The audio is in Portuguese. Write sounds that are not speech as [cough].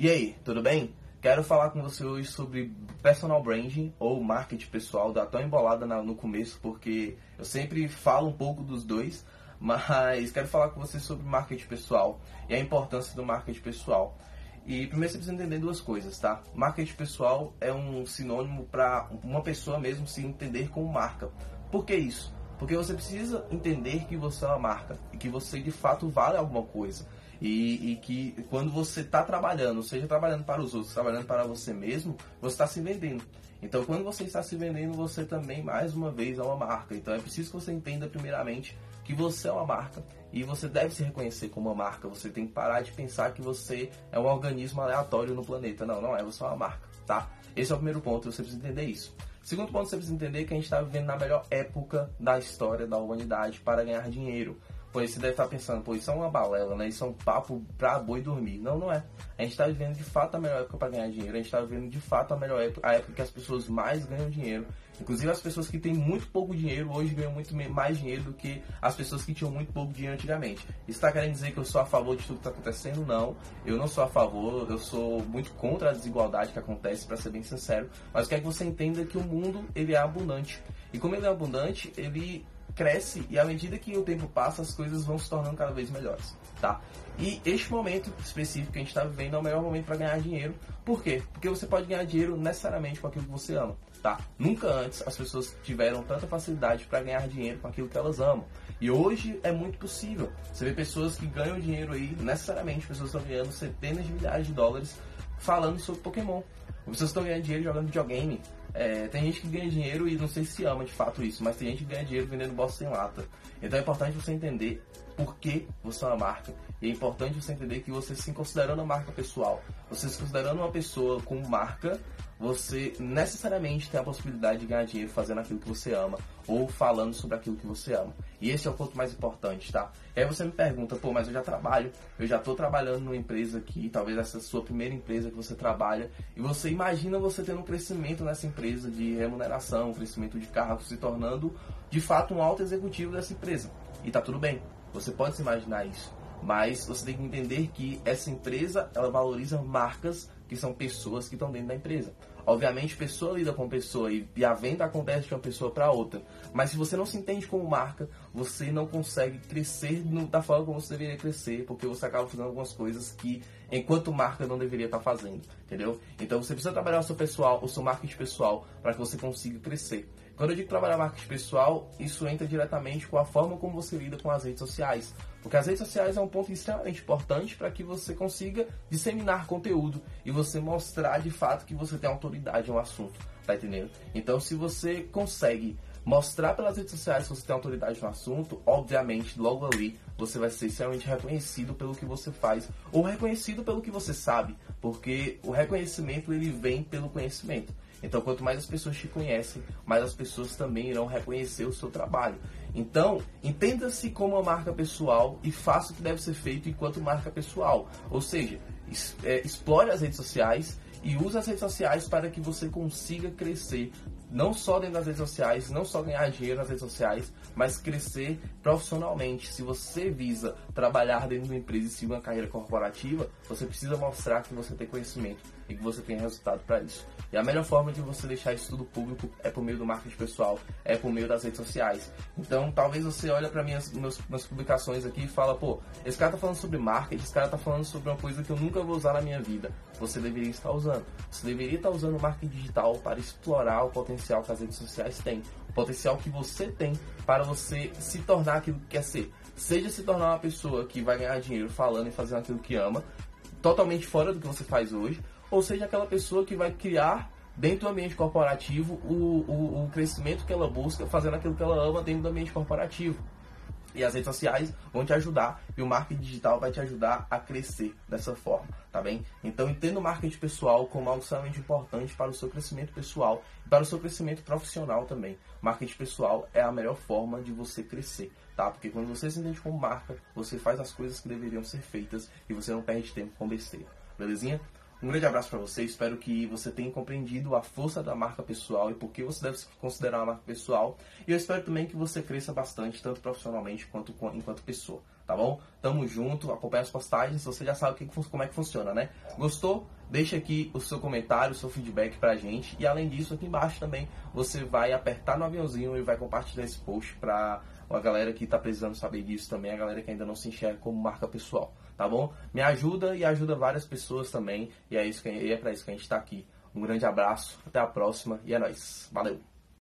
E aí, tudo bem? Quero falar com você hoje sobre personal branding ou marketing pessoal. Dá tão embolada no começo porque eu sempre falo um pouco dos dois, [laughs] mas quero falar com você sobre marketing pessoal e a importância do marketing pessoal. E primeiro você precisa entender duas coisas, tá? Marketing pessoal é um sinônimo para uma pessoa mesmo se entender como marca. Por que isso? Porque você precisa entender que você é uma marca e que você de fato vale alguma coisa. E, e que quando você está trabalhando, seja trabalhando para os outros, trabalhando para você mesmo, você está se vendendo. Então, quando você está se vendendo, você também, mais uma vez, é uma marca. Então, é preciso que você entenda, primeiramente, que você é uma marca e você deve se reconhecer como uma marca. Você tem que parar de pensar que você é um organismo aleatório no planeta. Não, não é, você é uma marca, tá? Esse é o primeiro ponto, você precisa entender isso. Segundo ponto, você precisa entender que a gente está vivendo na melhor época da história da humanidade para ganhar dinheiro. Pois você deve estar pensando, pô, isso é uma balela, né? Isso é um papo pra boi dormir. Não, não é. A gente está vivendo de fato a melhor época para ganhar dinheiro. A gente está vivendo de fato a melhor época, a época que as pessoas mais ganham dinheiro. Inclusive as pessoas que têm muito pouco dinheiro hoje ganham muito mais dinheiro do que as pessoas que tinham muito pouco dinheiro antigamente. Isso está querendo dizer que eu sou a favor de tudo que está acontecendo? Não. Eu não sou a favor, eu sou muito contra a desigualdade que acontece, para ser bem sincero. Mas quero que você entenda que o mundo ele é abundante. E como ele é abundante, ele cresce e à medida que o tempo passa, as coisas vão se tornando cada vez melhores, tá? E este momento específico que a gente está vivendo é o melhor momento para ganhar dinheiro. Por quê? Porque você pode ganhar dinheiro necessariamente com aquilo que você ama, tá? Nunca antes as pessoas tiveram tanta facilidade para ganhar dinheiro com aquilo que elas amam. E hoje é muito possível. Você vê pessoas que ganham dinheiro aí, necessariamente pessoas estão ganhando centenas de milhares de dólares falando sobre Pokémon. Pessoas estão ganhando dinheiro jogando videogame. É, tem gente que ganha dinheiro e não sei se ama de fato isso, mas tem gente que ganha dinheiro vendendo bosta sem lata. Então é importante você entender por que você é uma marca. E é importante você entender que você se considerando uma marca pessoal, você se considerando uma pessoa com marca, você necessariamente tem a possibilidade de ganhar dinheiro fazendo aquilo que você ama ou falando sobre aquilo que você ama. E esse é o ponto mais importante, tá? E aí você me pergunta, pô, mas eu já trabalho, eu já estou trabalhando numa empresa aqui, talvez essa sua primeira empresa que você trabalha, e você imagina você tendo um crescimento nessa empresa de remuneração, crescimento de cargo, se tornando de fato um alto executivo dessa empresa. E tá tudo bem, você pode se imaginar isso. Mas você tem que entender que essa empresa, ela valoriza marcas que são pessoas que estão dentro da empresa. Obviamente, pessoa lida com pessoa e, a venda acontece de uma pessoa para outra. Mas se você não se entende como marca, você não consegue crescer da forma como você deveria crescer, porque você acaba fazendo algumas coisas que, enquanto marca, não deveria estar tá fazendo, entendeu? Então você precisa trabalhar o seu pessoal, o seu marketing pessoal, para que você consiga crescer. Quando eu digo trabalhar marketing pessoal, isso entra diretamente com a forma como você lida com as redes sociais. Porque as redes sociais é um ponto extremamente importante para que você consiga disseminar conteúdo e você mostrar de fato que você tem autoridade no assunto, tá entendendo? Então, se você consegue mostrar pelas redes sociais que você tem autoridade no assunto, obviamente, logo ali você vai ser extremamente reconhecido pelo que você faz ou reconhecido pelo que você sabe, porque o reconhecimento ele vem pelo conhecimento. Então, quanto mais as pessoas te conhecem, mais as pessoas também irão reconhecer o seu trabalho. Então, entenda-se como uma marca pessoal e faça o que deve ser feito enquanto marca pessoal. Ou seja, explore as redes sociais e use as redes sociais para que você consiga crescer não só dentro das redes sociais, não só ganhar dinheiro nas redes sociais, mas crescer profissionalmente. Se você visa trabalhar dentro de uma empresa e seguir uma carreira corporativa, você precisa mostrar que você tem conhecimento e que você tem resultado para isso. E a melhor forma de você deixar isso tudo público é por meio do marketing pessoal, é por meio das redes sociais. Então, talvez você olhe para minhas, minhas, publicações aqui e fala, pô, esse cara tá falando sobre marketing, esse cara tá falando sobre uma coisa que eu nunca vou usar na minha vida. Você deveria estar usando. Você deveria estar usando o marketing digital para explorar o potencial que as redes sociais têm, o potencial que você tem para você se tornar aquilo que quer ser. Seja se tornar uma pessoa que vai ganhar dinheiro falando e fazendo aquilo que ama, totalmente fora do que você faz hoje, ou seja aquela pessoa que vai criar dentro do ambiente corporativo o, o, o crescimento que ela busca, fazendo aquilo que ela ama dentro do ambiente corporativo. E as redes sociais vão te ajudar e o marketing digital vai te ajudar a crescer dessa forma, tá bem? Então entenda o marketing pessoal como algo extremamente importante para o seu crescimento pessoal e para o seu crescimento profissional também. Marketing pessoal é a melhor forma de você crescer, tá? Porque quando você se entende como marca, você faz as coisas que deveriam ser feitas e você não perde tempo com besteira. Belezinha? Um grande abraço para você, espero que você tenha compreendido a força da marca pessoal e por que você deve considerar uma marca pessoal. E eu espero também que você cresça bastante, tanto profissionalmente quanto enquanto pessoa. tá bom? Tamo junto, acompanha as postagens, você já sabe como é que funciona, né? Gostou? Deixa aqui o seu comentário, o seu feedback pra gente. E além disso, aqui embaixo também você vai apertar no aviãozinho e vai compartilhar esse post pra a galera que tá precisando saber disso também, a galera que ainda não se enxerga como marca pessoal, tá bom? Me ajuda e ajuda várias pessoas também. E é, isso que, é pra isso que a gente tá aqui. Um grande abraço, até a próxima e é nóis. Valeu!